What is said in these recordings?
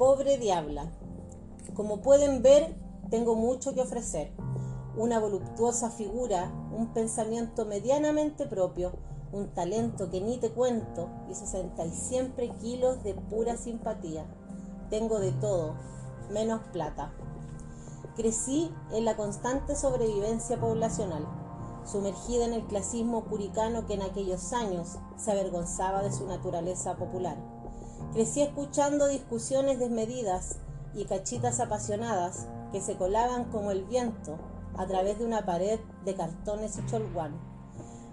Pobre diabla. Como pueden ver, tengo mucho que ofrecer. Una voluptuosa figura, un pensamiento medianamente propio, un talento que ni te cuento y 60 y siempre kilos de pura simpatía. Tengo de todo, menos plata. Crecí en la constante sobrevivencia poblacional, sumergida en el clasismo curicano que en aquellos años se avergonzaba de su naturaleza popular. Crecí escuchando discusiones desmedidas y cachitas apasionadas que se colaban como el viento a través de una pared de cartones y cholguán.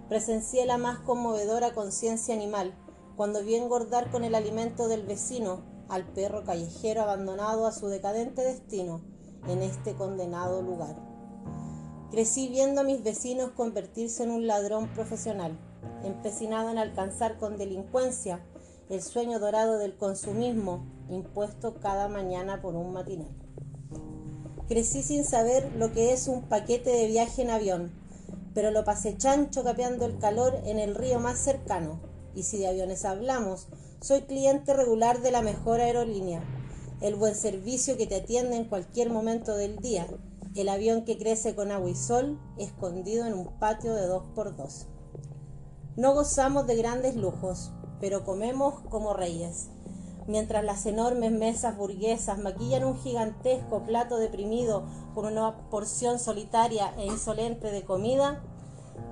Presencié la más conmovedora conciencia animal cuando vi engordar con el alimento del vecino al perro callejero abandonado a su decadente destino en este condenado lugar. Crecí viendo a mis vecinos convertirse en un ladrón profesional, empecinado en alcanzar con delincuencia el sueño dorado del consumismo impuesto cada mañana por un matinal. Crecí sin saber lo que es un paquete de viaje en avión, pero lo pasé chancho capeando el calor en el río más cercano. Y si de aviones hablamos, soy cliente regular de la mejor aerolínea, el buen servicio que te atiende en cualquier momento del día, el avión que crece con agua y sol, escondido en un patio de dos por dos. No gozamos de grandes lujos, pero comemos como reyes. Mientras las enormes mesas burguesas maquillan un gigantesco plato deprimido por una porción solitaria e insolente de comida,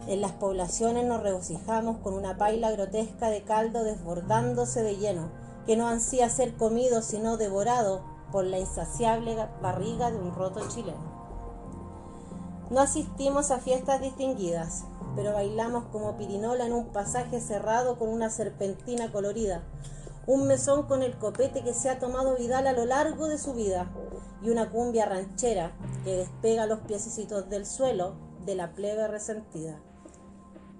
en las poblaciones nos regocijamos con una paila grotesca de caldo desbordándose de lleno, que no ansía ser comido sino devorado por la insaciable barriga de un roto chileno. No asistimos a fiestas distinguidas, pero bailamos como pirinola en un pasaje cerrado con una serpentina colorida, un mesón con el copete que se ha tomado Vidal a lo largo de su vida y una cumbia ranchera que despega los piececitos del suelo de la plebe resentida.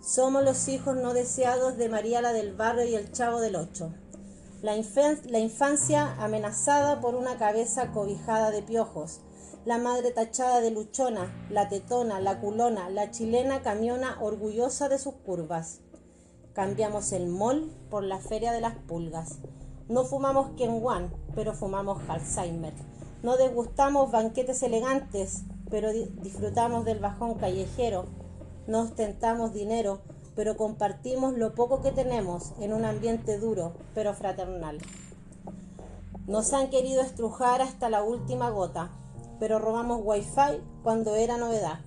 Somos los hijos no deseados de María la del Barrio y el Chavo del Ocho. La, la infancia amenazada por una cabeza cobijada de piojos, la madre tachada de luchona, la tetona, la culona, la chilena camiona orgullosa de sus curvas. Cambiamos el mall por la feria de las pulgas. No fumamos Kenwan, pero fumamos Alzheimer. No degustamos banquetes elegantes, pero disfrutamos del bajón callejero. No ostentamos dinero, pero compartimos lo poco que tenemos en un ambiente duro, pero fraternal. Nos han querido estrujar hasta la última gota, pero robamos wifi cuando era novedad.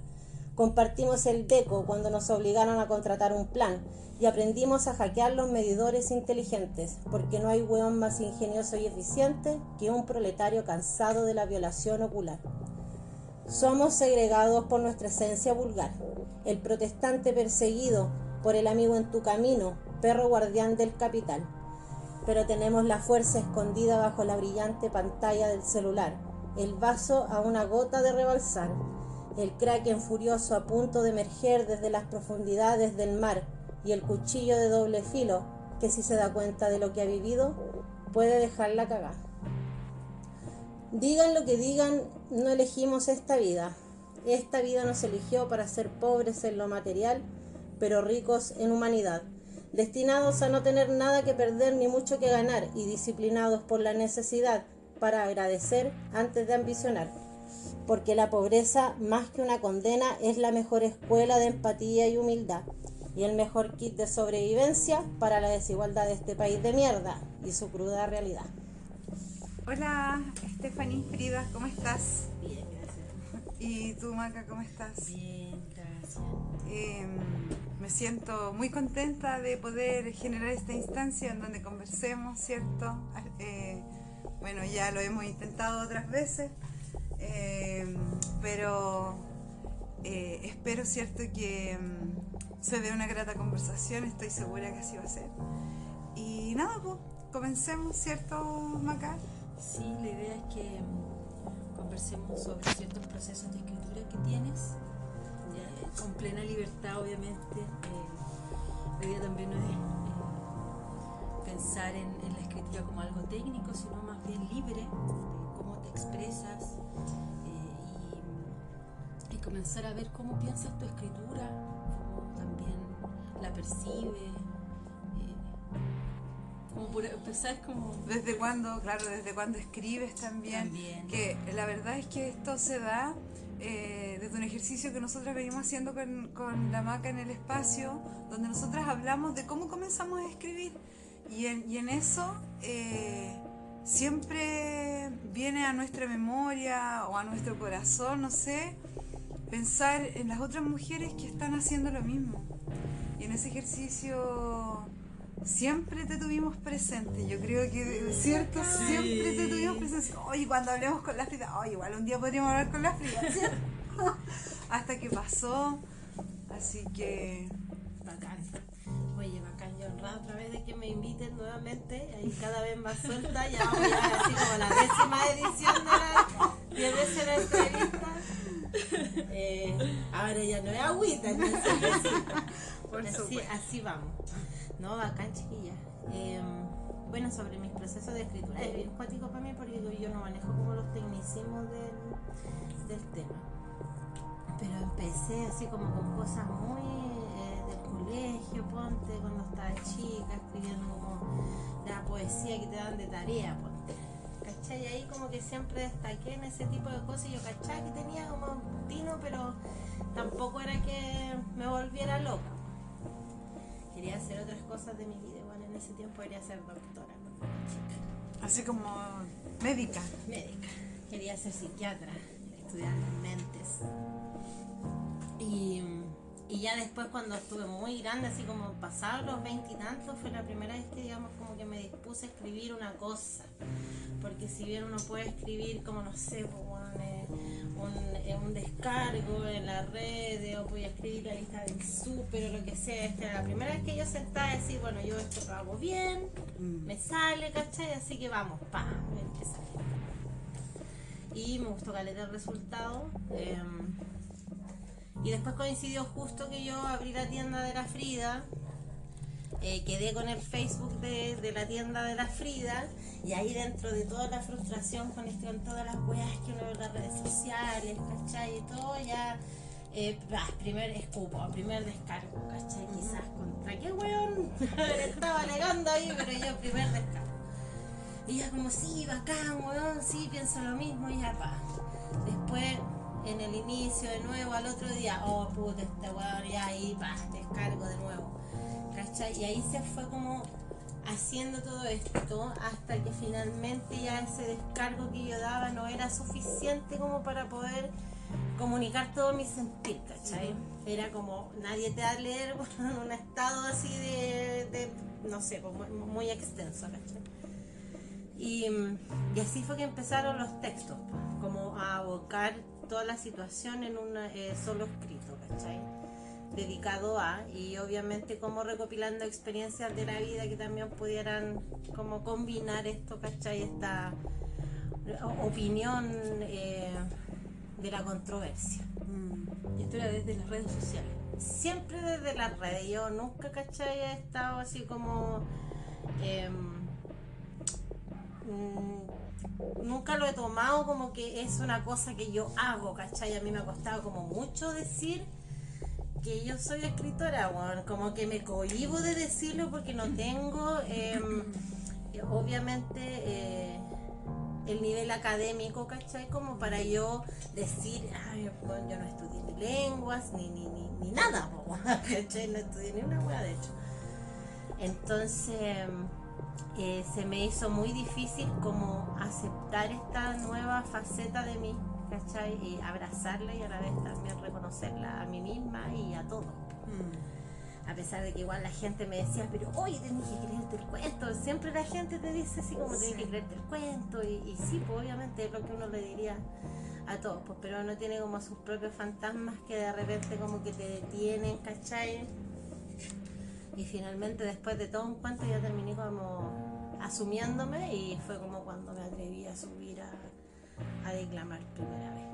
Compartimos el DECO cuando nos obligaron a contratar un plan y aprendimos a hackear los medidores inteligentes, porque no hay hueón más ingenioso y eficiente que un proletario cansado de la violación ocular. Somos segregados por nuestra esencia vulgar, el protestante perseguido por el amigo en tu camino, perro guardián del capital. Pero tenemos la fuerza escondida bajo la brillante pantalla del celular, el vaso a una gota de rebalsar, el kraken furioso a punto de emerger desde las profundidades del mar y el cuchillo de doble filo que si se da cuenta de lo que ha vivido puede dejarla cagar. Digan lo que digan, no elegimos esta vida. Esta vida nos eligió para ser pobres en lo material, pero ricos en humanidad, destinados a no tener nada que perder ni mucho que ganar y disciplinados por la necesidad para agradecer antes de ambicionar, porque la pobreza, más que una condena, es la mejor escuela de empatía y humildad, y el mejor kit de sobrevivencia para la desigualdad de este país de mierda y su cruda realidad. Hola, Stephanie Frida, ¿cómo estás? Bien, gracias. ¿Y tú, Maca, cómo estás? Bien, gracias. Eh, me siento muy contenta de poder generar esta instancia en donde conversemos, ¿cierto? Eh, bueno, ya lo hemos intentado otras veces, eh, pero eh, espero, ¿cierto?, que mm, se dé una grata conversación, estoy segura que así va a ser. Y nada, pues, comencemos, ¿cierto, Maca? Sí, la idea es que mm, conversemos sobre ciertos procesos de escritura que tienes, ya, con plena libertad, obviamente. Eh, la idea también no es eh, pensar en, en la escritura como algo técnico, sino bien libre de cómo te expresas eh, y, y comenzar a ver cómo piensas tu escritura, cómo también la percibes, eh, Como por empezar como... ¿Desde cuándo? Claro, desde cuándo escribes también. También. Que la verdad es que esto se da eh, desde un ejercicio que nosotras venimos haciendo con, con la maca en el espacio, donde nosotras hablamos de cómo comenzamos a escribir. Y en, y en eso eh, siempre viene a nuestra memoria o a nuestro corazón, no sé, pensar en las otras mujeres que están haciendo lo mismo. Y en ese ejercicio siempre te tuvimos presente. Yo creo que, ¿cierto? Sí. Siempre te tuvimos presente. Oye, cuando hablemos con la Frida, oye, igual un día podríamos hablar con la Frida, ¿cierto? Hasta que pasó. Así que, Bacán. Honrada otra vez de que me inviten nuevamente, ahí cada vez más suelta, ya vamos a así como la décima edición de la, de veces la entrevista. Eh, ahora ya no es agüita, ni es cervecita. por así, vamos. No, bacán, chiquilla. Eh, bueno, sobre mis procesos de escritura, es bien cuático para mí porque yo no manejo como los tecnicismos del, del tema. Pero empecé así como con cosas muy colegio, ponte, cuando estaba chica, escribiendo como la poesía que te dan de tarea, ponte. ¿Cachai? Y ahí como que siempre destaqué en ese tipo de cosas y yo cachai que tenía como un tino, pero tampoco era que me volviera loca. Quería hacer otras cosas de mi vida, bueno, en ese tiempo quería ser doctora cuando era chica Así como médica. médica, quería ser psiquiatra, estudiar las mentes. Y, y ya después cuando estuve muy grande, así como pasados los veintitantos, fue la primera vez que digamos como que me dispuse a escribir una cosa. Porque si bien uno puede escribir como no sé, pues, bueno, eh, un, eh, un descargo en la red o voy a escribir la lista del súper o lo que sea, esta era la primera vez que yo sentaba y decir, bueno, yo esto lo hago bien, me sale, ¿cachai? Así que vamos, pa, me empieza y me gustó caleta el resultado. eh, y después coincidió justo que yo abrí la tienda de la Frida. eh, quedé con el Facebook de, de la tienda de la Frida y ahí dentro de toda la frustración con, este- con todas las weas que uno ve en las redes sociales, ¿cachai? Y todo ya, eh, bah, primer escupo, primer descargo, ¿cachai? Quizás contra qué weón estaba alegando ahí, pero yo primer descargo. Y ella como, sí, bacán, weón, sí, pienso lo mismo, y ya pa. Después, en el inicio de nuevo, al otro día, oh, puta, este weón, ya ahí, pa, descargo de nuevo. ¿Cachai? Y ahí se fue como haciendo todo esto hasta que finalmente ya ese descargo que yo daba no era suficiente como para poder comunicar todo mi sentir, ¿cachai? Era como nadie te va a leer en un estado así de, de, no sé, pues, muy, muy extenso, ¿cachai? Y, y así fue que empezaron los textos, pues, como a abocar toda la situación en un eh, solo escrito, ¿cachai? Dedicado a, y obviamente como recopilando experiencias de la vida que también pudieran como combinar esto, ¿cachai? Esta opinión eh, de la controversia. Y esto era desde las redes sociales. Siempre desde las redes, yo nunca, ¿cachai? He estado así como... em, mm, nunca lo he tomado como que es una cosa que yo hago, ¿cachai? A mí me ha costado como mucho decir que yo soy escritora, weón. como que me cohibo de decirlo porque no tengo, em, obviamente, eh, el nivel académico, ¿cachai? Como para yo decir, ay, bueno, yo no estudié ni lenguas, ni, ni, ni, ni nada, ¿cachai? No estudié ni una hueá, de hecho. Entonces, eh, se me hizo muy difícil como aceptar esta nueva faceta de mí, ¿cachai? Y abrazarla y a la vez también reconocerla a mí misma y a todos. A pesar de que igual la gente me decía, pero oye, tenés que creerte el cuento. Siempre la gente te dice así como tenés que creerte el cuento. Y, y sí, pues obviamente es lo que uno le diría a todos, pues, pero uno tiene como sus propios fantasmas que de repente como que te detienen, ¿cachai? Y finalmente después de todo un cuento ya terminé como asumiéndome y fue como cuando me atreví a subir a, a declamar primera vez.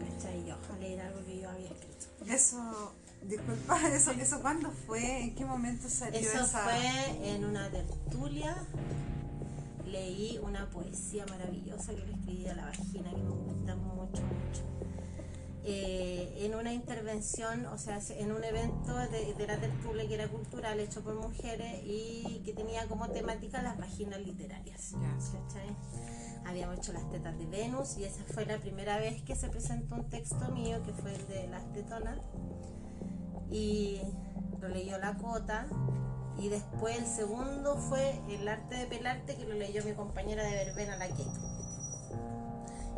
¿Cachai? Y ojalá era algo que yo había escrito. Eso, disculpa, eso, eso ¿cuándo fue? ¿En qué momento salió Eso esa? fue en una tertulia. Leí una poesía maravillosa que le escribí a la vagina que me gusta mucho, mucho. Eh, en una intervención, o sea, en un evento de, de, la tertulia que era cultural, hecho por mujeres y que tenía como temática las vaginas literarias. Habíamos hecho las tetas de Venus y esa fue la primera vez que se presentó un texto mío que fue el de las tetonas y lo leyó la cota y después el segundo fue el arte de pelarte que lo leyó mi compañera de verbena la Keto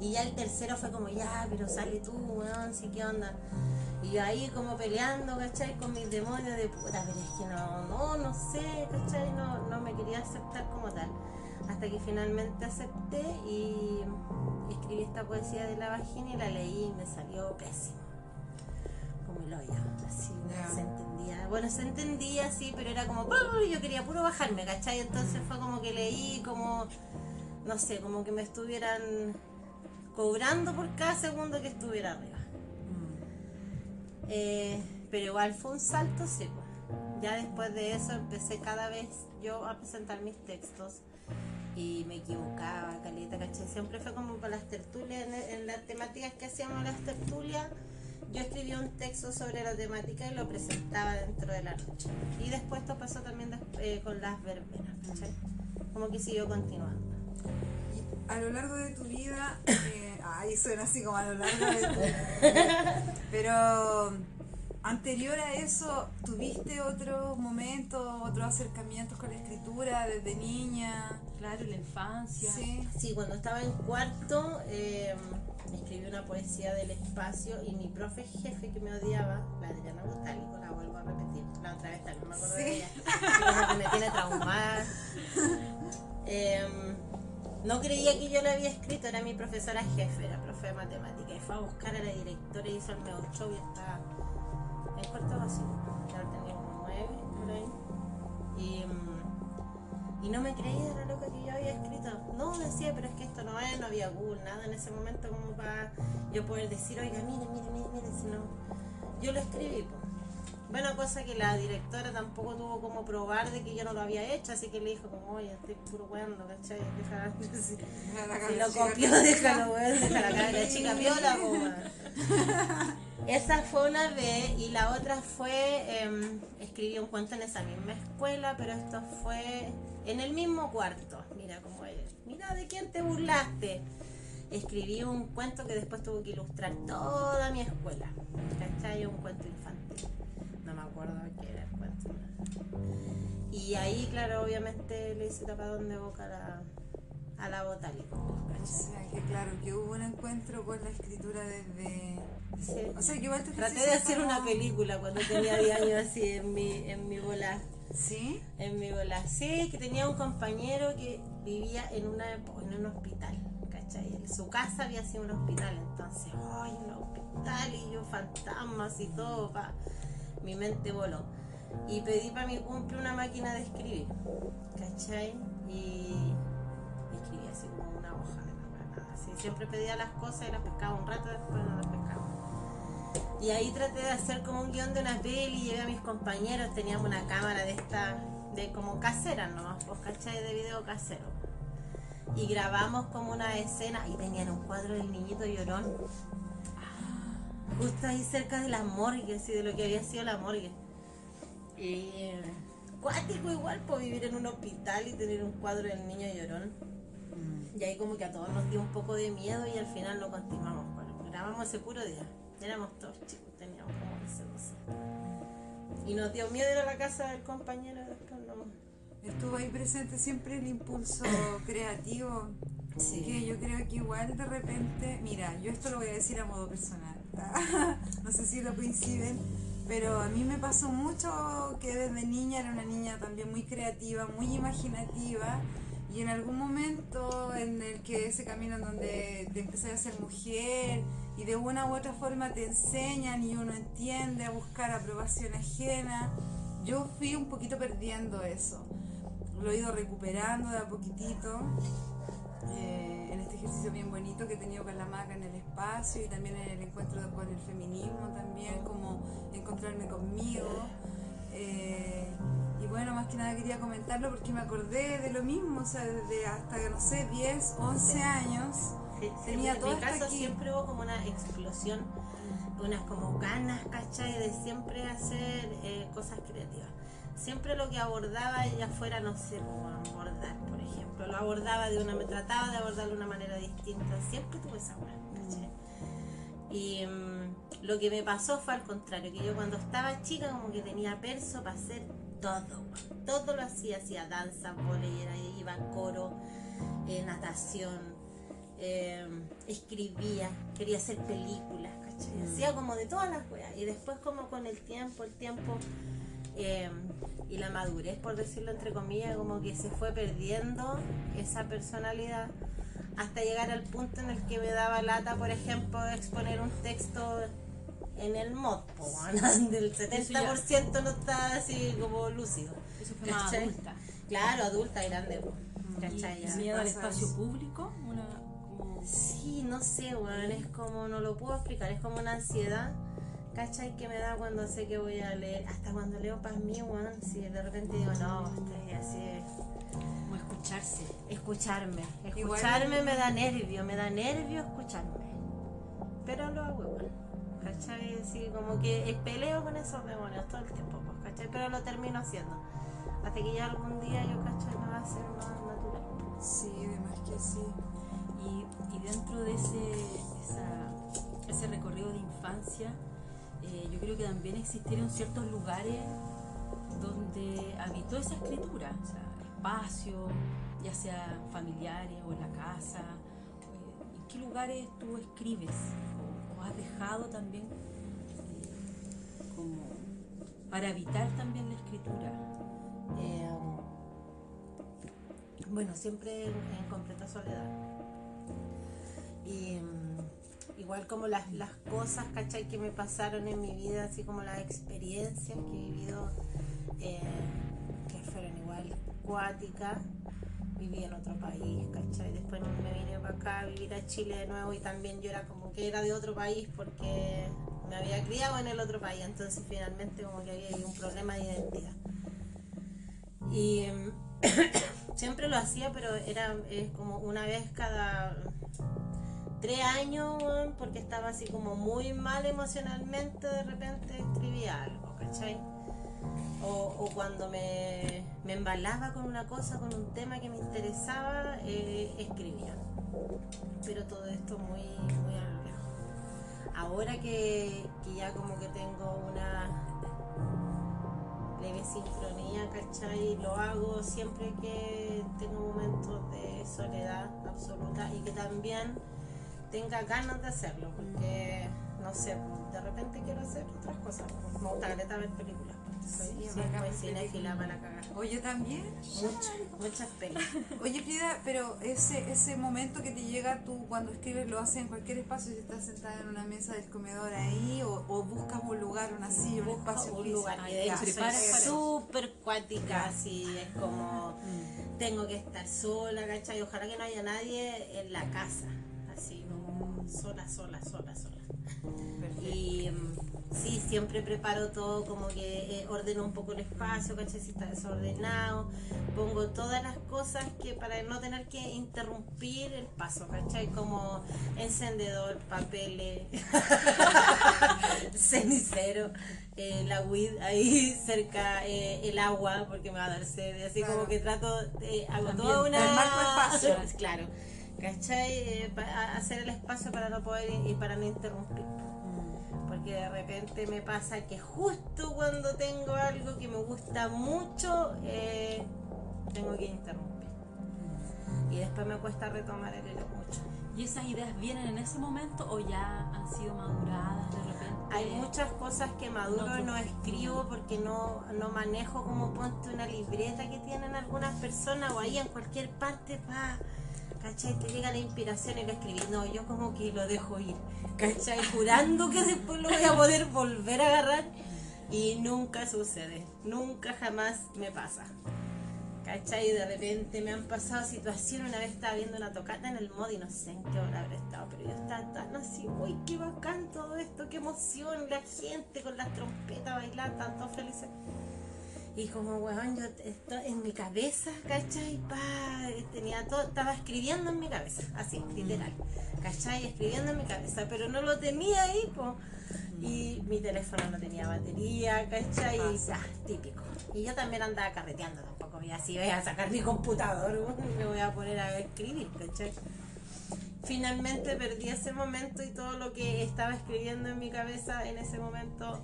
y ya el tercero fue como, ya, pero sale tú, weón, sí, ¿qué onda? Y yo ahí como peleando, ¿cachai? Con mis demonios de puta, pero es que no, no, no sé, ¿cachai? No, no me quería aceptar como tal. Hasta que finalmente acepté y escribí esta poesía de la vagina y la leí y me salió pésimo. Como el hoyo, así, no se entendía. Bueno, se entendía, sí, pero era como, yo quería puro bajarme, ¿cachai? Entonces fue como que leí como, no sé, como que me estuvieran cobrando por cada segundo que estuviera arriba. Mm. Eh, pero igual fue un salto, sí. Ya después de eso empecé cada vez yo a presentar mis textos y me equivocaba, caleta, caché. Siempre fue como para las tertulias, en, las temáticas que hacíamos las tertulias, yo escribía un texto sobre la temática y lo presentaba dentro de la noche. Y después esto pasó también eh, con las verbenas, Como que siguió continuando a lo largo de tu vida, eh, ay, suena así como a lo largo de tu vida, pero anterior a eso, ¿tuviste otros momentos, otros acercamientos con la escritura desde niña? Claro, en la infancia. Sí, sí cuando estaba en cuarto, eh, escribí una poesía del espacio y mi profe jefe que me odiaba, la Adriana Botálico, la vuelvo a repetir, la otra vez también me acuerdo de ella, que me tiene traumada. Eh, no creía que yo la había escrito, era mi profesora jefe, era profe de matemática. Y fue a buscar a la directora y hizo el mejor show y estaba en cuarto vacío. Ya tenía como nueve por ahí. Y, mm, y no me creía, era lo que yo había escrito. No, decía, pero es que esto no es, no había Google, nada en ese momento como para yo poder decir, oiga, mire, mire, mire, mire, si no. Yo lo escribí, pues. Bueno, cosa que la directora tampoco tuvo como probar de que yo no lo había hecho, así que le dijo como, oye, estoy puro weando, ¿cachai? Deja, si, si lo copió, déjalo, weón, deja la cara de chica piola, Esa fue una vez y la otra fue, eh, escribí un cuento en esa misma escuela, pero esto fue en el mismo cuarto. Mira cómo es. Mira de quién te burlaste. Escribí un cuento que después tuvo que ilustrar toda mi escuela. ¿Cachai? Un cuento infantil no me acuerdo qué era el cuento. Y ahí, claro, obviamente le hice tapadón de boca a la, a la botánica. O sea, que claro, que hubo un encuentro con la escritura desde... Sí. O sea, que igual Traté de hacer una película cuando tenía 10 años así en mi, en mi bola. ¿Sí? En mi bola. Sí, que tenía un compañero que vivía en, una, en un hospital, ¿cachai? Su casa había sido un hospital, entonces, ¡ay, un hospital! Y yo fantasmas y todo, pa mi mente voló. Y pedí para mi cumple una máquina de escribir, ¿cachai? Y, escribí así como una hoja de nada. Así, siempre pedía las cosas y las pescaba un rato, después no las pescaba. Y ahí traté de hacer como un guion de una peli, llevé a mis compañeros, teníamos una cámara de esta, de como casera nomás, pues, ¿cachai? De video casero. Y grabamos como una escena y tenían un cuadro del niñito llorón justo ahí cerca de la morgue, así de lo que había sido la morgue. Y cuático igual, por vivir en un hospital y tener un cuadro del niño llorón. Mm. Y ahí como que a todos nos dio un poco de miedo y al final lo continuamos. grabamos ese puro día. Éramos todos chicos, teníamos como 11, 12. Y nos dio miedo ir a la casa del compañero después no. Estuvo ahí presente siempre el impulso creativo. Sí. Que yo creo que igual de repente, mira, yo esto lo voy a decir a modo personal. no sé si lo coinciden, pero a mí me pasó mucho que desde niña era una niña también muy creativa, muy imaginativa. Y en algún momento en el que ese camino en donde te empecé a ser mujer y de una u otra forma te enseñan y uno entiende a buscar aprobación ajena, yo fui un poquito perdiendo eso. Lo he ido recuperando de a poquitito. Eh, ejercicio bien bonito que he tenido con la maca en el espacio y también en el encuentro con el feminismo también, como encontrarme conmigo. Eh, y bueno, más que nada quería comentarlo porque me acordé de lo mismo, o sea, desde hasta, no sé, 10, 11 años. tenía en mi caso siempre hubo como una explosión unas como ganas, ¿cachai? De siempre hacer eh, cosas creativas. Siempre lo que abordaba ella fuera, no sé, abordar, por ejemplo. Lo abordaba de una, me trataba de abordarlo de una manera distinta. Siempre tuve esa buena. Y mm, lo que me pasó fue al contrario, que yo cuando estaba chica como que tenía perso para hacer todo, todo lo hacía, hacía danza, volei, era- iba a coro, eh, natación, eh, escribía, quería hacer películas, ¿cachai? Hacía como de todas las weas. Y después como con el tiempo, el tiempo eh, y la madurez, por decirlo entre comillas, como que se fue perdiendo esa personalidad hasta llegar al punto en el que me daba lata, por ejemplo, exponer un texto en el mod, del 70% no está así como lúcido. Eso fue más ¿Cachai? adulta. Claro, adulta, grande, po, Y, ¿cachai? y Ya miedo al espacio eso. público, una como Sí, no sé, weón, es como, no lo puedo explicar, es como una ansiedad, ¿cachai? Que me da cuando sé que voy a leer, hasta cuando leo para mí, si de repente digo, no, estoy así, como escucharse. escucharme, Igual- escucharme me da nervio, me da nervio escucharme, pero lo hago igual, ¿cachai? Sí, como que peleo con esos demonios todo el tiempo, pues, ¿cachai? Pero lo termino haciendo, hasta que ya algún día yo, ¿cachai? Me va a ser más natural. Sí, además que sí. Y, y dentro de ese, esa- ese recorrido de infancia, eh, yo creo que también existieron ciertos lugares donde habitó esa escritura, o sea, espacios, ya sea familiares o en la casa. eh, ¿En qué lugares tú escribes o, has dejado también eh, para habitar también la escritura? Eh, bueno, siempre en, en completa soledad. Y mm, igual como las, las cosas, ¿cachai? Que me pasaron en mi vida, así como las experiencias que he vivido, eh, que fueron igual cuáticas. Viví en otro país, ¿cachai? Después me vine para acá a vivir a Chile de nuevo y también yo era como que era de otro país porque me había criado en el otro país, entonces finalmente como que había un problema de identidad. Y em, siempre lo hacía, pero era eh, como una vez cada tres años, porque estaba así como muy mal emocionalmente, de repente escribía algo, ¿cachai? O, cuando me, me embalaba con una cosa, con un tema que me interesaba, eh, escribía. Pero todo esto muy, muy a lo lejos. Ahora que, que ya como que tengo una leve sincronía, ¿cachai? Lo hago siempre que tengo momentos de soledad absoluta y que también tenga ganas de hacerlo, porque no sé, de repente quiero hacer otras cosas. Me gusta caleta ver películas. Soy Sí, sí, ver cinéfila para cagar. Oye, también. Muchas, muchas pelis. Oye, Frida, pero ese, ese momento que te llega tú cuando escribes lo haces en cualquier espacio, si estás sentada en una mesa del comedor ahí o, o buscas un lugar, una silla, un espacio un lugar y de hecho soy súper cuática, así es como tengo que estar sola, ¿cachai? Ojalá que no haya nadie en la casa, sola, sola, sola, sola. Perfecto. Y mm, sí, siempre preparo todo, como que eh, ordeno un poco el espacio, ¿cachai? Si está desordenado, pongo todas las cosas que para no tener que interrumpir el paso, ¿cachai? Como encendedor, papeles, cenicero, eh, la weed ahí cerca, eh, el agua, porque me va a dar sed, así como que trato, de hago toda una... Tu espacio. claro. ¿Cachai? Eh, hacer el espacio para no poder y para no interrumpir. Porque de repente me pasa que justo cuando tengo algo que me gusta mucho, eh, tengo que interrumpir. Y después me cuesta retomar el hilo mucho. ¿Y esas ideas vienen en ese momento o ya han sido maduradas de repente? Hay muchas cosas que maduro No, no tú- escribo porque no, no manejo como ponte una libreta que tienen algunas personas o ahí en cualquier parte pa, ¿cachai? Te llega la inspiración y lo escribí. No, yo como que lo dejo ir, ¿cachai? Jurando que después lo voy a poder volver a agarrar y nunca sucede, nunca jamás me pasa. ¿Cachai? De repente me han pasado situaciones, una vez estaba viendo una tocata en el mod y no sé en estado, pero yo estaba tan así, uy, qué bacán todo esto, qué emoción, la gente con las trompetas bailando, tan todos felices. Y como, weón, yo esto en mi cabeza, ¿cachai? Pa, tenía todo, estaba escribiendo en mi cabeza, así, literal, ¿cachai? Escribiendo en mi cabeza, pero no lo tenía ahí, pues. y mi teléfono no tenía batería, ¿cachai? Y Pasa. ya, típico. Y yo también andaba carreteando tampoco, voy así voy a sacar mi computador y me voy a poner a escribir, ¿cachai? Finalmente perdí ese momento y todo lo que estaba escribiendo en mi cabeza en ese momento.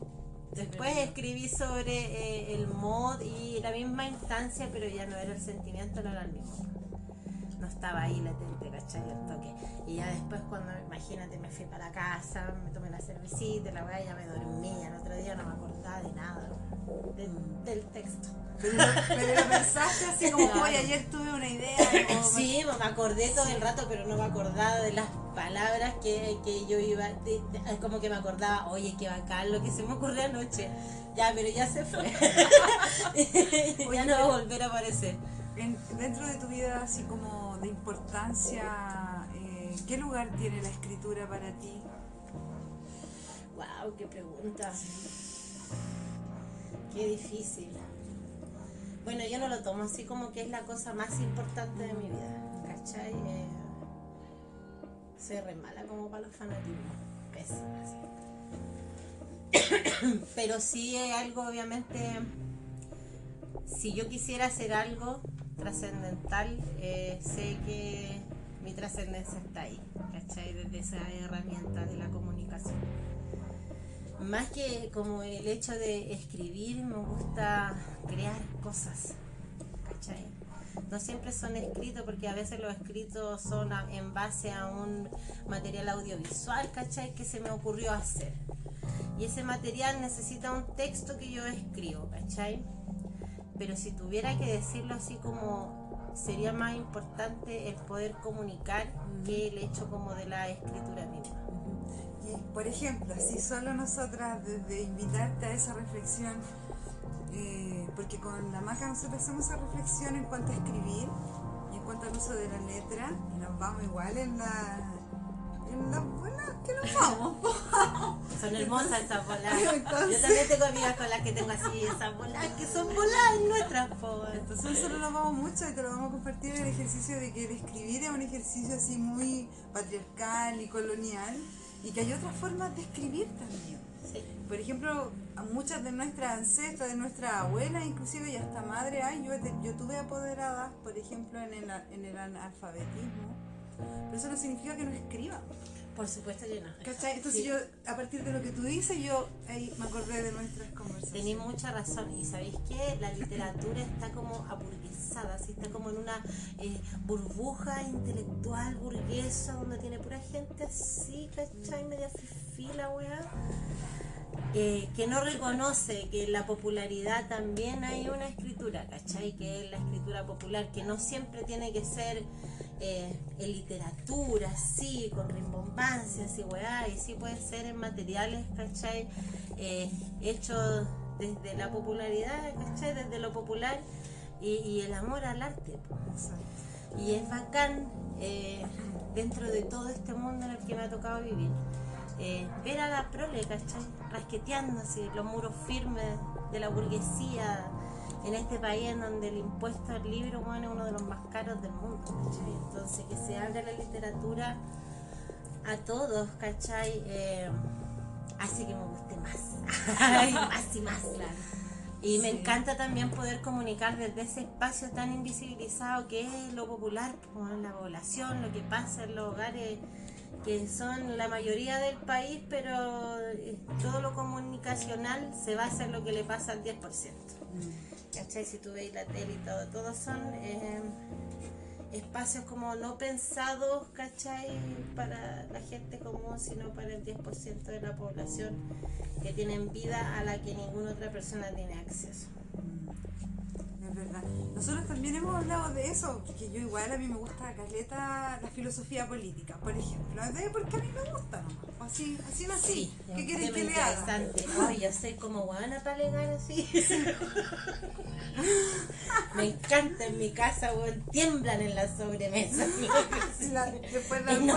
Después escribí sobre eh, el mod y la misma instancia, pero ya no era el sentimiento, no era el mismo. No estaba ahí latente, ¿cachai? El toque. Y ya después cuando, imagínate, me fui para la casa, me tomé la cervecita, la weá, ya me dormí, ya el otro día no me acordaba de nada, de- del texto. Pero, pero lo pensaste así como, hoy ayer tuve una idea. o- Sí, me acordé todo el rato, pero no me acordaba de las palabras que, que yo iba. de- de- es como que me acordaba, oye, qué bacán lo que se me ocurrió anoche. Ya, pero ya se fue. ya no va a volver a aparecer. En- dentro de tu vida, así como de importancia, eh, ¿qué lugar tiene la escritura para ti? Wow, qué pregunta. Qué difícil. Bueno, yo no lo tomo así como que es la cosa más importante de mi vida. ¿Cachai? Eh, soy re mala como para los fanatismos. Pésima, sí. Pero sí es algo, obviamente, si yo quisiera hacer algo trascendental, eh, sé que mi trascendencia está ahí, ¿cachai? Desde esa herramienta de la comunicación. Más que como el hecho de escribir, me gusta crear cosas, ¿cachai? No siempre son escritos porque a veces los escritos son a- en base a un material audiovisual, ¿cachai? Que se me ocurrió hacer. Y ese material necesita un texto que yo escribo, ¿cachai? Pero si tuviera que decirlo así como sería más importante el poder comunicar que el hecho como de la escritura misma. Por ejemplo, si solo nosotras, desde invitarte a esa reflexión, eh, porque con la maca nosotros hacemos esa reflexión en cuanto a escribir y en cuanto al uso de la letra, y nos vamos igual en la. en la buena que nos vamos. Son hermosas esas bolas. Entonces- Yo también tengo amigas con las que tengo así esas bolas que son bolas nuestras. Entonces nosotros nos vamos mucho y te lo vamos a compartir el ejercicio de que el escribir es un ejercicio así muy patriarcal y colonial y que hay otras formas de escribir también. Sí. Por ejemplo, muchas de nuestras ancestras, de nuestras abuelas, inclusive y hasta madre hay, yo, yo tuve apoderadas, por ejemplo, en el, en el analfabetismo, pero eso no significa que no escriban. Por supuesto que no. ¿Cachai? Entonces Sí. yo, a partir de lo que tú dices, yo ahí me acordé de nuestras conversaciones. Tenéis mucha razón. Y sabéis que la literatura está como aburguesada, así está como en una eh, burbuja intelectual burguesa donde tiene pura gente así, ¿cachai? Media fifí la weá. Eh, que no reconoce que en la popularidad también hay una escritura, ¿cachai? Que es la escritura popular, que no siempre tiene que ser eh, en literatura, sí, con rimbombancias y weá, y sí puede ser en materiales, ¿cachai? Eh, hechos desde la popularidad, ¿cachai? Desde lo popular y, y el amor al arte. Y es bacán eh, dentro de todo este mundo en el que me ha tocado vivir. eh, ver a la prole, ¿cachai? Rasqueteando así, los muros firmes de la burguesía en este país en donde el impuesto al libro bueno, es uno de los más caros del mundo, ¿cachai? Entonces que se abra la literatura a todos, ¿cachai? Eh, hace que me guste más, y más y más. Y me Sí. encanta también poder comunicar desde ese espacio tan invisibilizado que es lo popular, como en la población, lo que pasa en los hogares que son la mayoría del país, pero eh, todo lo comunicacional se basa en lo que le pasa al 10%. ¿Cachai? Si tú veis la tele y todo, todos son eh, espacios como no pensados, ¿cachai? Para la gente común, sino para el 10% de la población que tienen vida a la que ninguna otra persona tiene acceso. Es verdad. Nosotros también hemos hablado de eso, porque yo igual a mí me gusta caleta la filosofía política, por ejemplo. ¿De? Porque a mí me gusta nomás. Así, así nací. es ¿Qué quieres que le haga? interesante. Ay, yo soy como guana para alegar así. Me encanta en mi casa, weón, tiemblan en la sobremesa. La- después Y no,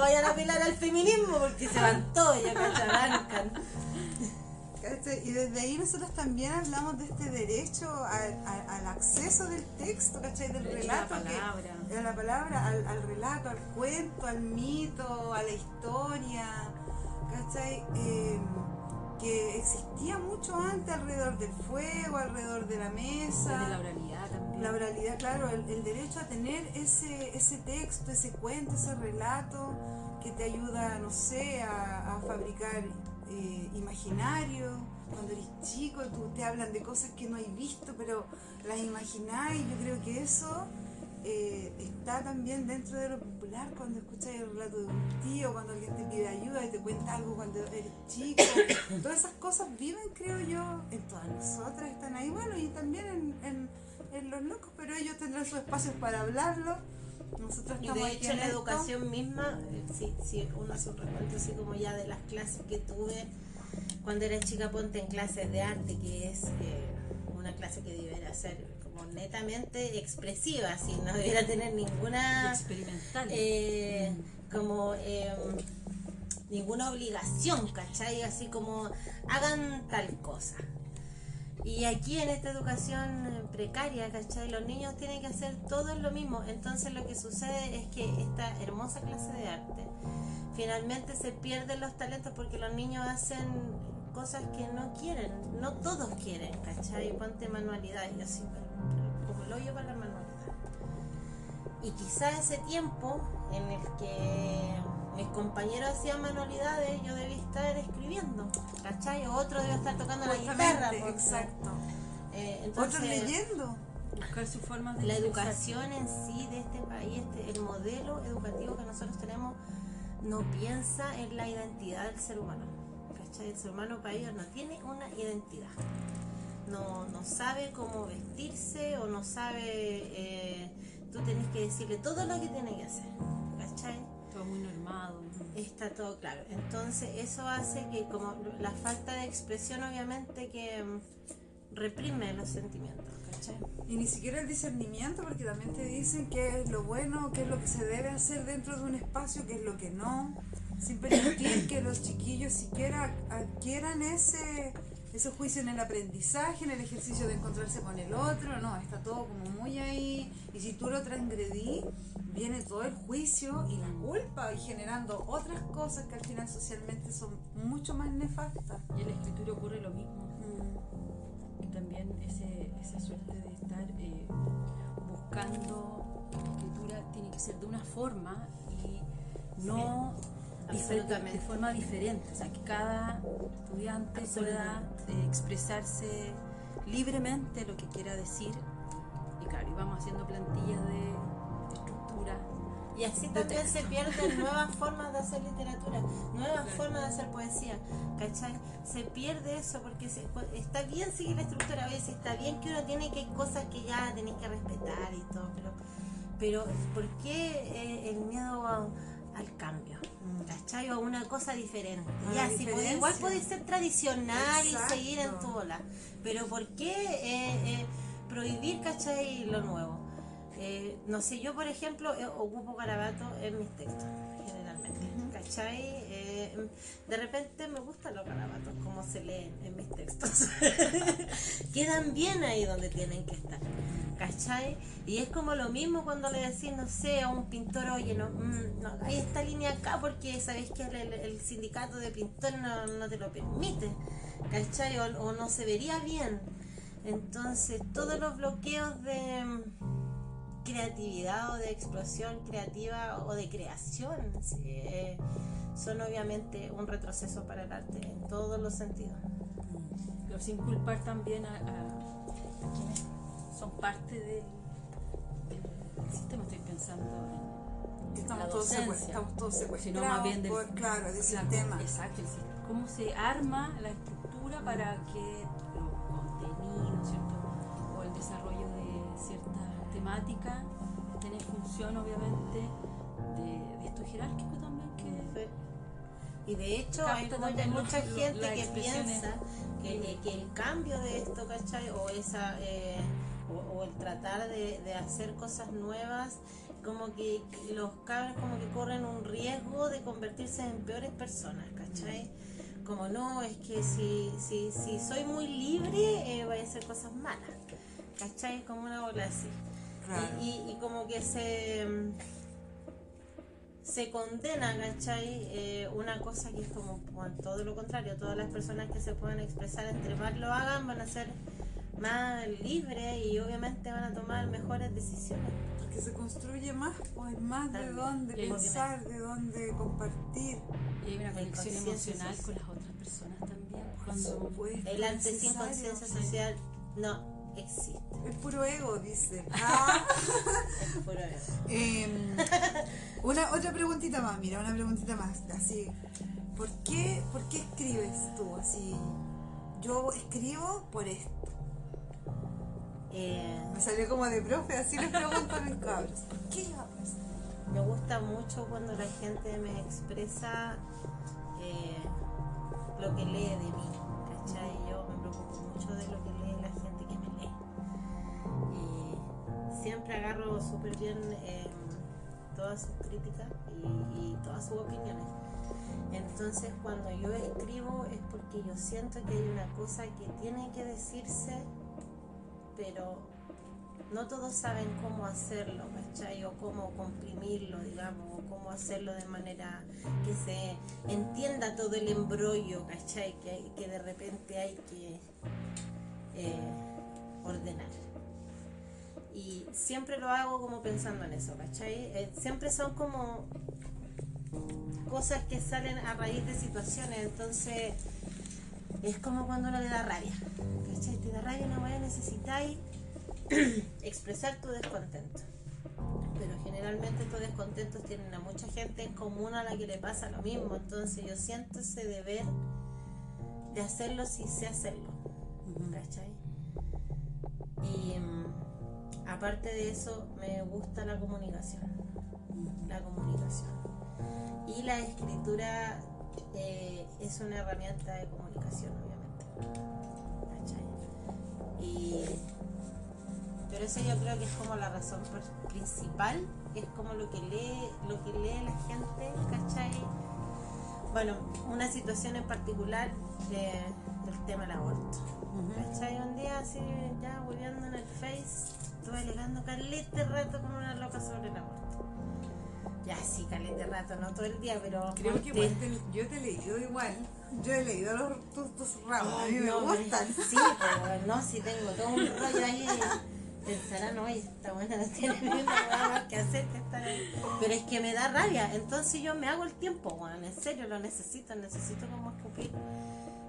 vayan a apelar al feminismo porque se van todos, ya cachai, arrancan. ¿Cachai? Y desde ahí nosotros también hablamos de este derecho al, al- al acceso del texto, ¿cachai? Del relato. a la que- palabra. a la palabra, al, al relato, al cuento, al mito, a la historia, ¿cachai? Eh, que existía mucho antes alrededor del fuego, alrededor de la mesa. De la oralidad también. La oralidad, claro, el, el derecho a tener ese, ese texto, ese cuento, ese relato que te ayuda, no sé, a, a fabricar eh, imaginario. Cuando eres chico, tú te hablan de cosas que no hay visto, pero las imagináis. Yo creo que eso eh, está también dentro de lo popular cuando escuchas el relato de un tío, cuando alguien te pide ayuda y te cuenta algo cuando eres chico. Todas esas cosas viven, creo yo, en todas nosotras, están ahí, bueno, y también en, en, en los locos, pero ellos tendrán sus espacios para hablarlo. Nosotros Y de hecho en la esto. educación misma, eh, si, si uno hace un recuento así como ya de las clases que tuve cuando era chica, ponte en clases de arte, que es eh, una clase que debería ser como netamente expresiva, así no debiera tener ninguna experimental. eh, como eh, ninguna obligación, ¿cachai? Así como hagan tal cosa. Y aquí en esta educación eh, precaria, ¿cachai? Los niños tienen que hacer todo lo mismo. Entonces lo que sucede es que esta hermosa clase de arte finalmente se pierden los talentos porque los niños hacen cosas que no quieren. No todos quieren, ¿cachai? Ponte manualidad y así, como hoyo para la manualidad. Y quizá ese tiempo en el que mis compañeros hacían manualidades, yo debía estar escribiendo, ¿cachai? O otro debía estar tocando la guitarra. Porque- exacto. eh, Otros entonces, leyendo. Buscar sus formas de la educación en sí de este país, este- el modelo educativo que nosotros tenemos, no piensa en la identidad del ser humano. ¿cachai? El ser humano para ellos no tiene una identidad. No, no sabe cómo vestirse o no sabe... eh, tú tenés que decirle todo lo que tiene que hacer. ¿Cachai? Muy normado. Está todo claro. Entonces eso hace que como la falta de expresión obviamente que mm, reprime los sentimientos. ¿Cachai? Y ni siquiera el discernimiento, porque también te dicen qué es lo bueno, qué es lo que se debe hacer dentro de un espacio, qué es lo que no. Sin permitir que los chiquillos siquiera adquieran ese, ese juicio en el aprendizaje, en el ejercicio de encontrarse con el otro. No, está todo como muy ahí. Y si tú lo transgredís, viene todo el juicio y la culpa y generando otras cosas que al final socialmente son mucho más nefastas. Y en la escritura ocurre lo mismo. Y también ese, esa suerte de estar eh, buscando la escritura tiene que ser de una forma y no Sí, de, absolutamente. forma diferente. O sea, que cada estudiante pueda eh, expresarse libremente lo que quiera decir. Y claro, y vamos haciendo plantillas de, de estructura. Y así De también se pierden nuevas formas de hacer literatura, nuevas formas de hacer poesía, ¿cachai? Se pierde eso porque se- pues, está bien seguir la estructura, a veces está bien que uno tiene que hay cosas que ya tenéis que respetar y todo, pero, pero ¿por qué eh, el miedo a- al cambio? ¿Cachai? O una cosa diferente. Ya, si diferencia. igual podéis ser tradicional y seguir en tu ola, pero ¿por qué eh, eh, prohibir, ¿cachai? Lo nuevo? Eh, no sé, yo por ejemplo ocupo garabato en mis textos, generalmente, ¿cachai? Eh, de repente me gustan los garabatos, como se leen en mis textos. Quedan bien ahí donde tienen que estar, ¿cachai? Y es como lo mismo cuando le decís, no sé, a un pintor, oye, no, mm, no hay esta línea acá porque sabéis que el, sindicato de pintores no, te lo permite, ¿cachai? O, no se vería bien. Entonces, todos los bloqueos de mm, creatividad o de explosión creativa o de creación eh, son obviamente un retroceso para el arte en todos los sentidos. pero sin culpar también a quienes son parte del, del sistema. Estoy pensando en Estamos la todos, estamos todos sino secuestrados más bien del, por, claro, del claro, sistema. Exacto, el sistema. cómo se arma la estructura para que los contenidos, ¿cierto? O el desarrollo de ciertas temáticas estén en función, obviamente, de, de esto jerárquico también que Y de hecho hay, mucha gente que piensa que, que el cambio de esto, ¿cachai? O, esa, eh, o, o el tratar de, de hacer cosas nuevas, como que los cabros como que corren un riesgo de convertirse en peores personas, ¿cachai? Como no, es que si, si, si soy muy libre, eh, voy a hacer cosas malas, ¿cachai? Como una bola así. Claro. Y, y- y como que se, se condena, ¿cachai? Eh, una cosa que es como bueno, todo lo contrario, todas las personas que se puedan expresar entre más lo hagan van a ser más libres y obviamente van a tomar mejores decisiones. Porque se construye más, pues más de dónde pensar, de dónde compartir. Y hay una conexión emocional social. con las otras personas también. Por Cuando supuesto, El antes sin conciencia social no existe. El puro ego, dice. Ah. Es puro ego. Em, una otra preguntita más, mira, una preguntita más, así. ¿Por qué, ¿Por qué escribes tú así? Yo escribo por esto. Eh, Me salió como de profe, así les pregunto a mis cabros. ¿Por qué esto? Me gusta mucho cuando la gente me expresa eh, lo que lee de mí, ¿cachai? Yo me preocupo mucho de lo que lee la gente que me lee. Y siempre agarro súper bien eh, todas sus críticas y, y todas sus opiniones. Entonces cuando yo escribo es porque yo siento que hay una cosa que tiene que decirse, pero no todos saben cómo hacerlo, ¿cachai? O cómo comprimirlo, digamos, o cómo hacerlo de manera que se entienda todo el embrollo, ¿cachai? Que, de repente hay que eh, ordenar. Y siempre lo hago como pensando en eso, ¿cachai? Eh, siempre son como cosas que salen a raíz de situaciones, entonces es como cuando uno le da rabia, ¿cachai? Te da rabia una weá, necesitáis expresar tu descontento. Pero generalmente estos descontentos tienen a mucha gente en común a la que le pasa lo mismo. Entonces yo siento ese deber de hacerlo si sé hacerlo. ¿Cachai? Y mm, aparte de eso, me gusta la comunicación. La comunicación. Y la escritura eh, es una herramienta de comunicación, obviamente. ¿Cachai? Y pero eso yo creo que es como la razón pr- principal, es como lo que lee, lo que lee la gente, ¿cachai? Bueno, una situación en particular, eh, el tema del aborto. ¿Cachai? Un día así, ya volviendo en el Face, estuve alegando calete rato con una loca sobre el aborto. Ya sí, calete rato, no todo el día, pero... Creo que ponte- igual te- yo te he leído igual. Yo he leído los, tus, tus ramos, a mí Ay, me no, gustan. Sí, pero no, sí tengo todo un rollo ahí. Pensarán, oye, esta buena no tiene más que hacer que estar ahí. Pero es que me da rabia, entonces yo me hago el tiempo, weón. En serio, lo necesito, necesito como escupir.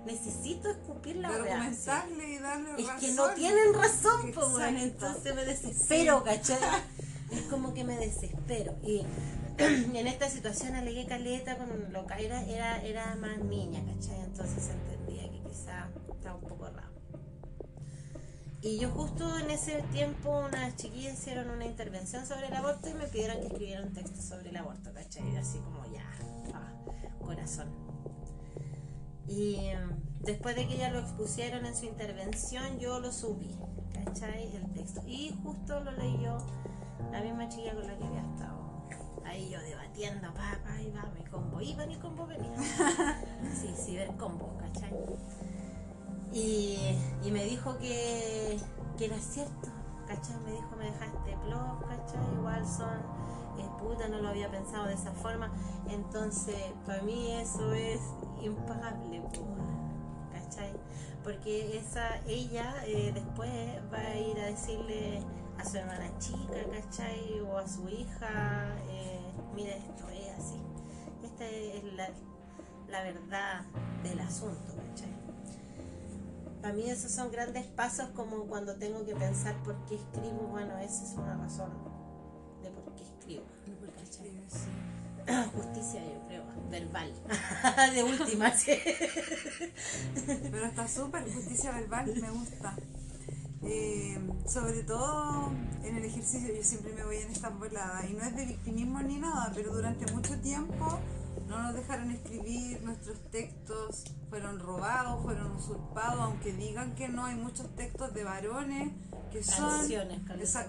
Necesito escupir la sí. y darle Es razón. que no tienen razón, pues, weón. Entonces me desespero, ¿cachai? Es como que me desespero. Y en esta situación alegué caleta con lo que era, era, más niña, ¿cachai? Entonces entendía que quizá estaba un poco raro. Y yo justo en ese tiempo unas chiquillas hicieron una intervención sobre el aborto y me pidieron que escribiera un texto sobre el aborto, ¿cachai? Así como ya, corazón. Y mm, después de que ella lo expusieron en su intervención, yo lo subí, ¿cachai? El texto. Y justo lo leyó la misma chica con la que había estado. Ahí yo debatiendo, pa, pa, y va, mi combo iba, mi combo venía. Sí, sí, ver combo, ¿cachai? Y, y me dijo que, que era cierto, ¿cachai? Me dijo, me dejaste blog, ¿cachai? Igual son, eh, puta, no lo había pensado de esa forma. Entonces, para mí eso es impagable, ¿cachai? Porque esa, ella eh, después va a ir a decirle a su hermana chica, ¿cachai? O a su hija, eh, mira, esto es así. Esta es la, la verdad del asunto, ¿cachai? Para mí esos son grandes pasos como cuando tengo que pensar por qué escribo, bueno, esa es una razón de por qué escribo. Justicia, yo creo, verbal, de última, sí. Pero está súper, justicia verbal, me gusta. Eh, sobre todo en el ejercicio, yo siempre me voy en esta volada, y no es de victimismo ni nada, pero durante mucho tiempo no nos dejaron escribir, nuestros textos fueron robados, fueron usurpados, aunque digan que no, hay muchos textos de varones que son Canciones,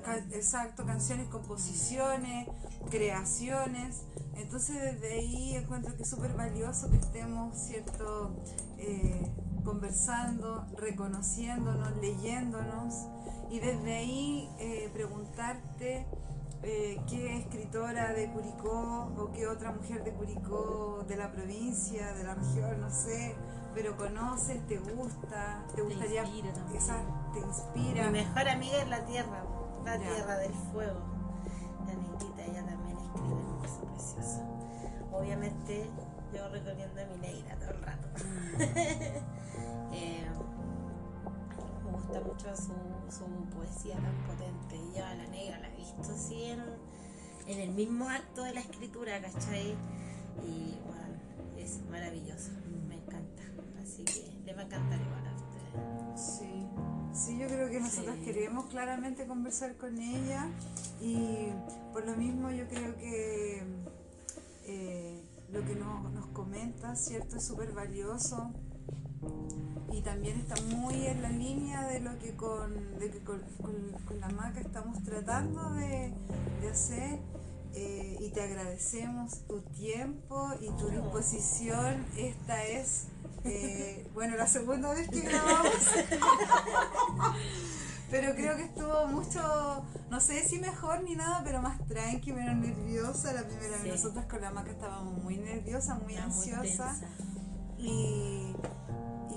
ca- exacto, canciones, composiciones, creaciones. Entonces desde ahí encuentro que es súper valioso que estemos, ¿cierto? Eh, conversando, reconociéndonos, leyéndonos y desde ahí eh, preguntarte eh, qué escritora de Curicó o qué otra mujer de Curicó, de la provincia, de la región, no sé, pero conoces, te gusta, te gustaría, inspira también. esa, te inspira. Mi mejor amiga es la tierra, la Ya. tierra del fuego. La negrita, ella también escribe hermoso, precioso. Obviamente yo recomiendo a mi negra todo el rato. Eh, me gusta mucho su, su poesía tan potente. Y yo a la negra la he visto así en, en el mismo acto de la escritura, ¿cachai? Y bueno, es maravilloso, me encanta. Así que les va a encantar igual a ustedes. Sí, sí, yo creo que nosotros Sí. queremos claramente conversar con ella y por lo mismo yo creo que eh, lo que no- nos comenta, ¿cierto? Es súper valioso y también está muy en la línea de lo que con, de que con, con- con la maca estamos tratando de, de hacer. eh, y te agradecemos tu tiempo y tu disposición. Esta es, eh, bueno, la segunda vez que grabamos. Pero creo que estuvo mucho, no sé si mejor ni nada, pero más tranqui, menos nerviosa. La primera Sí. vez nosotras con la maca estábamos muy nerviosas, muy muy ansiosas. Y,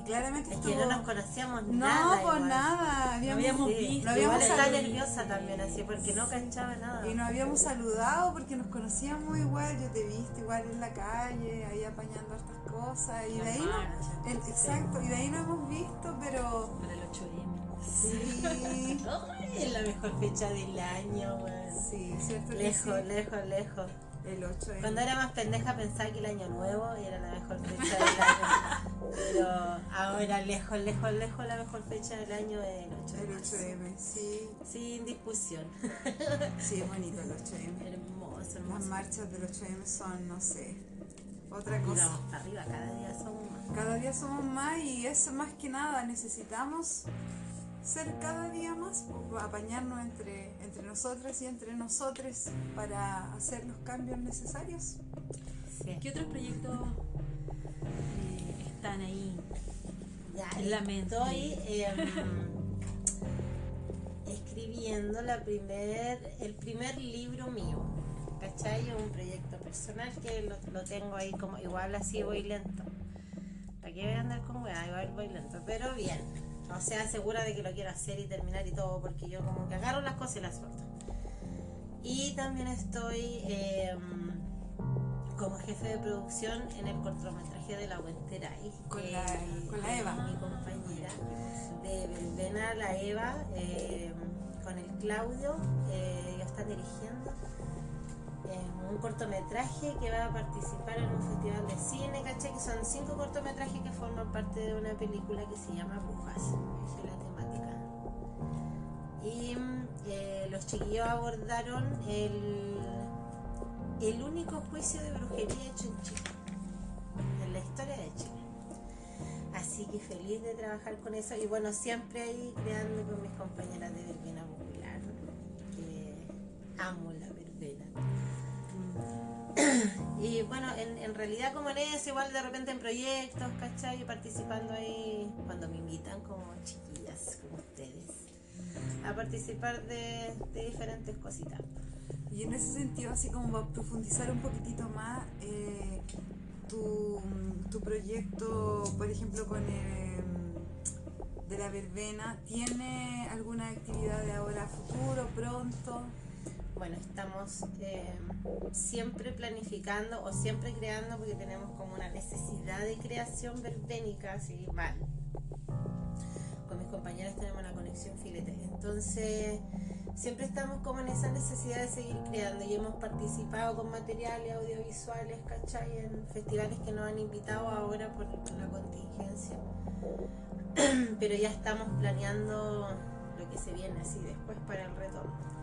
y claramente Es estuvo... que no nos conocíamos No, nada. pues igual. nada. Habíamos, habíamos Sí, visto, igual habíamos estaba salido. nerviosa también así porque no cachaba nada. Y nos habíamos saludado porque nos conocíamos igual, yo te he visto igual en la calle, ahí apañando estas cosas. Y de ahí no, marcha, el- sí. exacto, y de ahí no hemos visto, pero Para el 8M. sí, es la mejor fecha del año, weón. sí, cierto que Lejos, sí. lejos, lejos. El 8 de Cuando era más pendeja pensaba que el año nuevo era la mejor fecha del año. Pero ahora lejos, lejos, lejos la mejor fecha del año es el 8 de El marzo. 8M, sí, Sin discusión. sí, es bonito el 8M. Hermoso, Las hermoso. marchas del 8M son, no sé, otra cosa. vamos para arriba, cada día somos más. Cada día somos más y eso más que nada necesitamos ser cada día más, pues, apañarnos entre, entre nosotras y entre nosotros para hacer los cambios necesarios. Sí. ¿Qué otros proyectos eh, están ahí? Ya, En la mente. Estoy em, escribiendo la primer, el primer libro mío. ¿Cachai? Un proyecto personal que lo, lo tengo ahí como igual así voy lento. ¿Para qué voy a andar con weá? Igual voy lento, pero bien. O sea, segura de que lo quiero hacer y terminar y todo, porque yo como que agarro las cosas y las suelto. Y también estoy em, como jefe de producción en el cortometraje de La Huenteray. Con la- con la Eva. Mi compañera de Verbena, la Eva, em, con el Claudio, eh, ya está dirigiendo un cortometraje que va a participar en un festival de cine, ¿cachai? Que son cinco cortometrajes que forman parte de una película que se llama esa es la temática. Y eh, los chiquillos abordaron el, el único juicio de brujería hecho en Chile, en la historia de Chile. Así que feliz de trabajar con eso y bueno, siempre ahí creando con mis compañeras de verbena popular, que amo la verbena. Y bueno, en, realidad como en eso, igual de repente en proyectos, ¿cachai? Participando ahí cuando me invitan como chiquillas, como ustedes, a participar de, diferentes cositas. Y en ese sentido, así como para profundizar un poquitito más, eh, tu, tu proyecto, por ejemplo, con el, de la verbena, ¿tiene alguna actividad de ahora futuro, pronto? Bueno, estamos eh, siempre planificando o siempre creando porque tenemos como una necesidad de creación verbénica, así mal. Con mis compañeras tenemos una conexión filete. Entonces, siempre estamos como en esa necesidad de seguir creando y hemos participado con materiales audiovisuales, ¿cachai? En festivales que nos han invitado ahora por, por la contingencia. Pero ya estamos planeando lo que se viene así después para el retorno.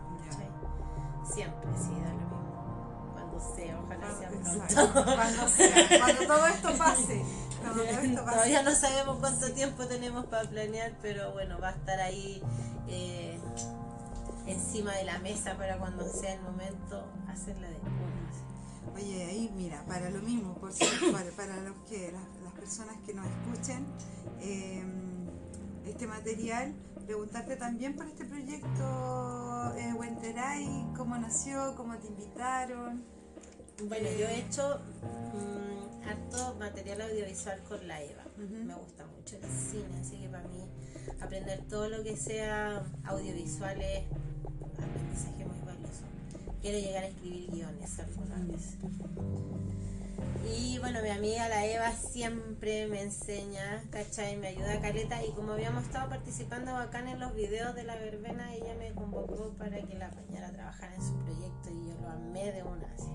Siempre, sí, da lo mismo. Cuando sea, ojalá sea pronto. Cuando sea, cuando todo esto pase. Cuando todo esto pase. Todavía no sabemos cuánto tiempo tenemos para planear, pero bueno, va a estar ahí eh, encima de la mesa para cuando sea el momento hacerla de. Oye, ahí mira, para lo mismo, por cierto, para, para los que, las, las personas que nos escuchen, eh, este material, preguntarte también por este proyecto eh, cómo nació, cómo te invitaron. Bueno, yo he hecho mm, harto material audiovisual con la Eva. Me gusta mucho el cine, así que para mí aprender todo lo que sea audiovisual es un aprendizaje muy valioso. Quiero llegar a escribir guiones algunas veces. Y bueno, mi amiga la Eva siempre me enseña, ¿cachai? Me ayuda a caleta y como habíamos estado participando bacán en los videos de la verbena, ella me convocó para que la acompañara a trabajar en su proyecto y yo lo amé de una. así.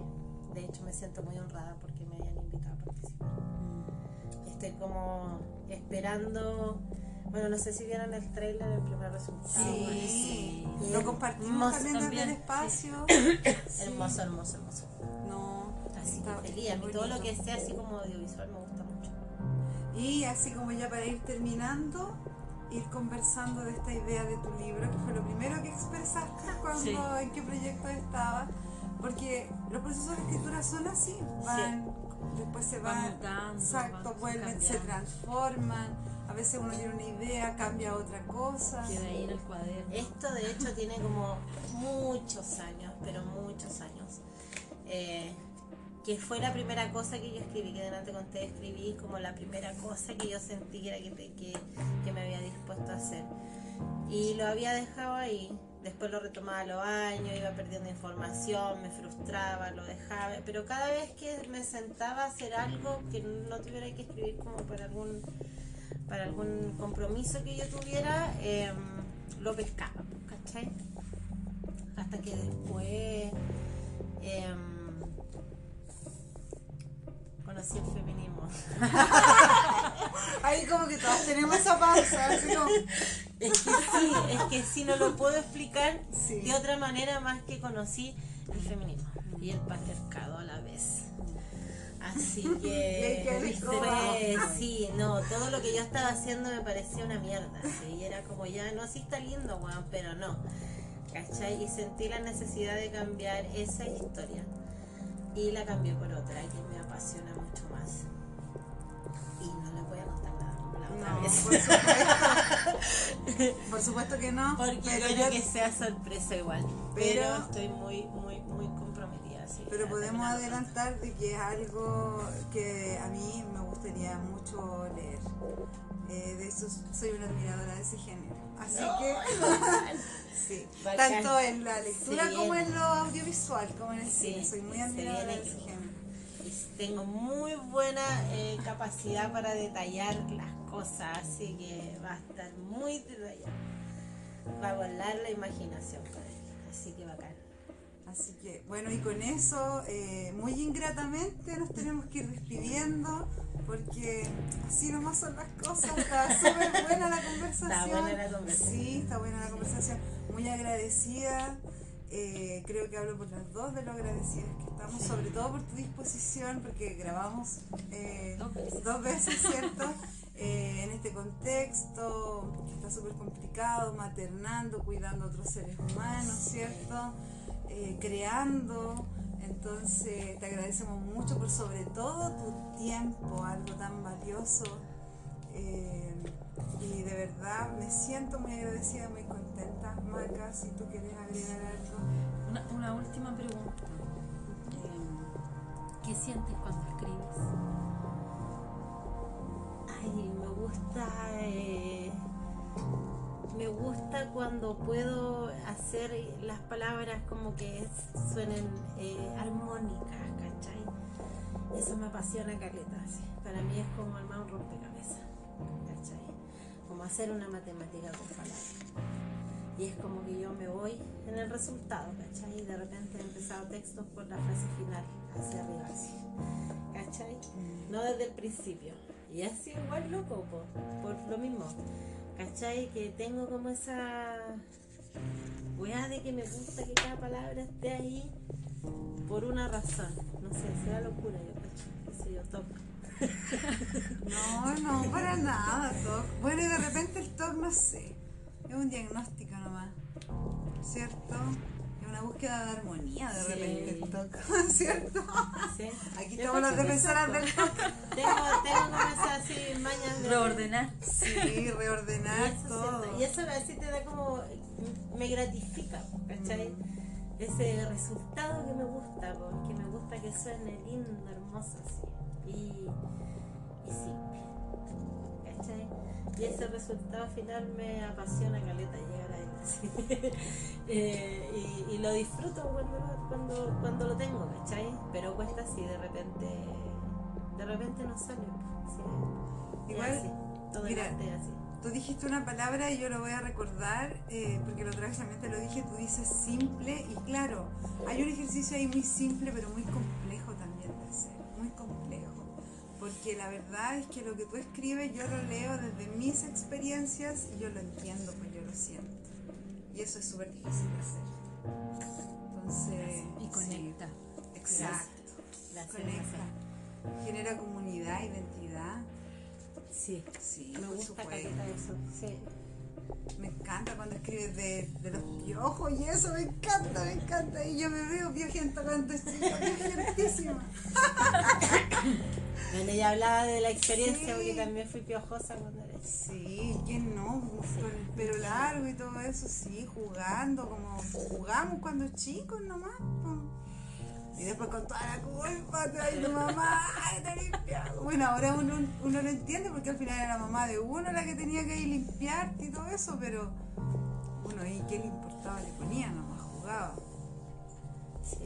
De hecho me siento muy honrada porque me hayan invitado a participar. Estoy como esperando, bueno, no sé si vieron el trailer, el primer resultado. Sí, Sí. lo compartimos también desde también, el espacio. Hermoso, hermoso, hermoso. Así está- que feliz. A mí todo lo que sea así como audiovisual me gusta mucho. Y así como ya para ir terminando, ir conversando de esta idea de tu libro, que fue lo primero que expresaste cuando, Sí. en qué proyecto estabas. Porque los procesos de escritura son así, van, después se Van van, mutando, exacto, van vuelven, se transforman, a veces uno tiene una idea, cambia a otra cosa. Queda ahí en el cuaderno. Esto de hecho tiene como muchos años, pero muchos años. Eh, que fue la primera cosa que yo escribí, que delante conté, escribí como la primera cosa que yo sentí que era que, que, me había dispuesto a hacer. Y lo había dejado ahí, después lo retomaba los años, iba perdiendo información, me frustraba, lo dejaba, pero cada vez que me sentaba a hacer algo que no tuviera que escribir como para algún, para algún compromiso que yo tuviera, em, lo pescaba, ¿cachai? Hasta que después em, conocí el feminismo. Ahí como que todos tenemos esa pausa, así como, Es que sí, es que sí, no lo puedo explicar Sí. de otra manera más que conocí el feminismo y el patriarcado a la vez. Así que fue, sí, no, todo lo que yo estaba haciendo me parecía una mierda. sí, y era como ya, no, sí está lindo, weón, pero no. ¿Cachai? Y sentí la necesidad de cambiar esa historia. Y la cambié por otra que me apasiona mucho más. Y no les voy a contar nada como la otra no, vez. por supuesto. Por supuesto que no. Porque pero quiero que sea sorpresa igual. Pero- Pero, estoy muy, muy, muy comprometida. sí, Pero podemos adelantar de que es algo que a mí me gustaría mucho leer. Eh, de eso soy una admiradora de ese género. Así que, sí, Bacán. tanto en la lectura como en lo audiovisual, como en el Sí, cine, soy muy admiradora de ese género. Tengo muy buena eh, capacidad para detallar las cosas, así que va a estar muy detallado. Va a volar la imaginación con él. Así que bacán. Así que, bueno, y con eso, eh, muy ingratamente nos tenemos que ir despidiendo, porque así nomás son las cosas. Está súper buena la conversación. Está buena la conversación. Sí, está buena la conversación. Muy agradecida. Eh, creo que hablo por las dos de lo agradecidas que estamos, sobre todo por tu disposición, porque grabamos eh, Dos veces. dos veces, ¿cierto? Eh, en este contexto que está súper complicado, maternando, cuidando a otros seres humanos, ¿cierto? Creando. Entonces te agradecemos mucho por sobre todo tu tiempo, algo tan valioso. Eh, y de verdad me siento muy agradecida, muy contenta. Maca, si tú quieres agregar algo. Una, una última pregunta. Eh, ¿Qué sientes cuando escribes? Ay, me gusta. eh, me gusta cuando puedo hacer las palabras como que suenen eh, armónicas, ¿cachai? Eso me apasiona caleta. sí. Para mí es como armar un rompecabezas. Hacer una matemática con palabras. Y es como que yo me voy en el resultado, ¿cachai? Y de repente he empezado textos por la frase final, hacia arriba, así. ¿cachai? No desde el principio. Y así igual loco, po, por lo mismo. ¿Cachai? Que tengo como esa weá de que me gusta que cada palabra esté ahí por una razón. No sé, será locura, yo cacho. Qué sé yo, toco. No, no, para nada, Toc. Bueno, y de repente el Toc, no sé, es un diagnóstico nomás, ¿cierto? Es una búsqueda de armonía de Sí. repente el Toc, ¿cierto? ¿sí? Aquí estamos las que defensoras del Toc. Tengo, tengo como esa así mañas de... Reordenar. Sí, reordenar todo. y eso así te da como, me gratifica, ¿cachai? ese resultado que me gusta, porque me gusta que suene lindo, hermoso así. Y, y simple. ¿Cachai? Y ese resultado final me apasiona caleta llegar a él así. Eh, y, y lo disfruto cuando, cuando, cuando lo tengo, ¿cachai? Pero cuesta así, de repente, de repente no sale. Sí, Igual, así, todo mira, así. Tú dijiste una palabra y yo lo voy a recordar eh, porque la otra vez también te lo dije, tú dices simple y claro, hay un ejercicio ahí muy simple pero muy complejo porque la verdad es que lo que tú escribes yo lo leo desde mis experiencias y yo lo entiendo, pues yo lo siento y eso es súper difícil de hacer. Entonces, Y conecta. sí, exacto, Gracias, conecta, genera comunidad, identidad. Sí, Sí, me por gusta supuesto. eso. Sí. Me encanta cuando escribes de, de los piojos y eso, me encanta, me encanta. Y yo me veo piojenta cuando estoy piojentísima. Bueno, ella hablaba de la experiencia Sí. porque también fui piojosa cuando era. Sí, ¿quién no? Con el pelo largo y todo eso, sí, jugando, como jugamos cuando chicos nomás. po. Y después con toda la culpa, te va tu mamá, te limpiado. Bueno, ahora uno, uno lo entiende porque al final era la mamá de uno la que tenía que ir limpiarte y todo eso, pero bueno, ¿y qué le importaba? Le ponía nomás, jugaba. Sí.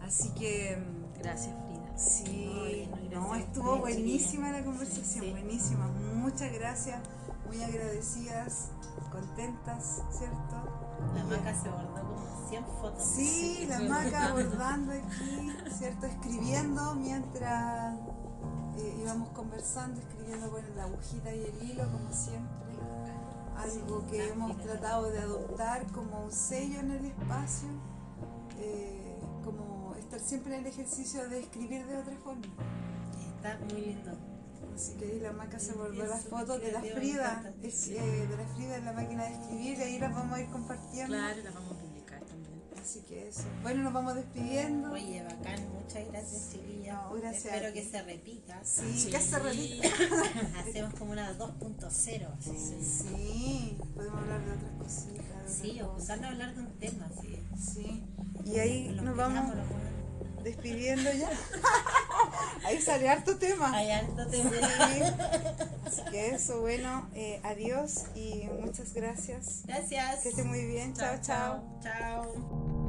Así que mm, Gracias, Frida. sí, no, estuvo buenísima la conversación, Sí. buenísima. Muchas gracias, muy agradecidas, contentas, ¿cierto? La maca se bordó como 100 fotos. Sí, la maca abordando aquí, ¿cierto? Escribiendo mientras eh, íbamos conversando, escribiendo con la agujita y el hilo, como siempre. Algo que hemos tratado de adoptar como un sello en el espacio, eh, como estar siempre en el ejercicio de escribir de otra forma. Está muy lindo. Así que ahí la maca se volvió las fotos de la Frida, es- eh, de la Frida en la máquina de escribir, y ahí las vamos a ir compartiendo. Claro, la vamos. Así que eso. Bueno, nos vamos despidiendo. Oye, bacán, muchas gracias, chiquillas. No, gracias Espero que se repita. Sí, Sí. casi se repite. Hacemos como una 2.0. así. Sí, podemos hablar de otras cositas. Sí, o juntarnos a hablar de un tema, sí. Sí. Y ahí nos vamos. Despidiendo ya. ahí sale harto tema. Hay harto tema. Sí. Así que eso, bueno, eh, adiós y muchas gracias. Gracias. Que esté muy bien. chao. chao. Chao.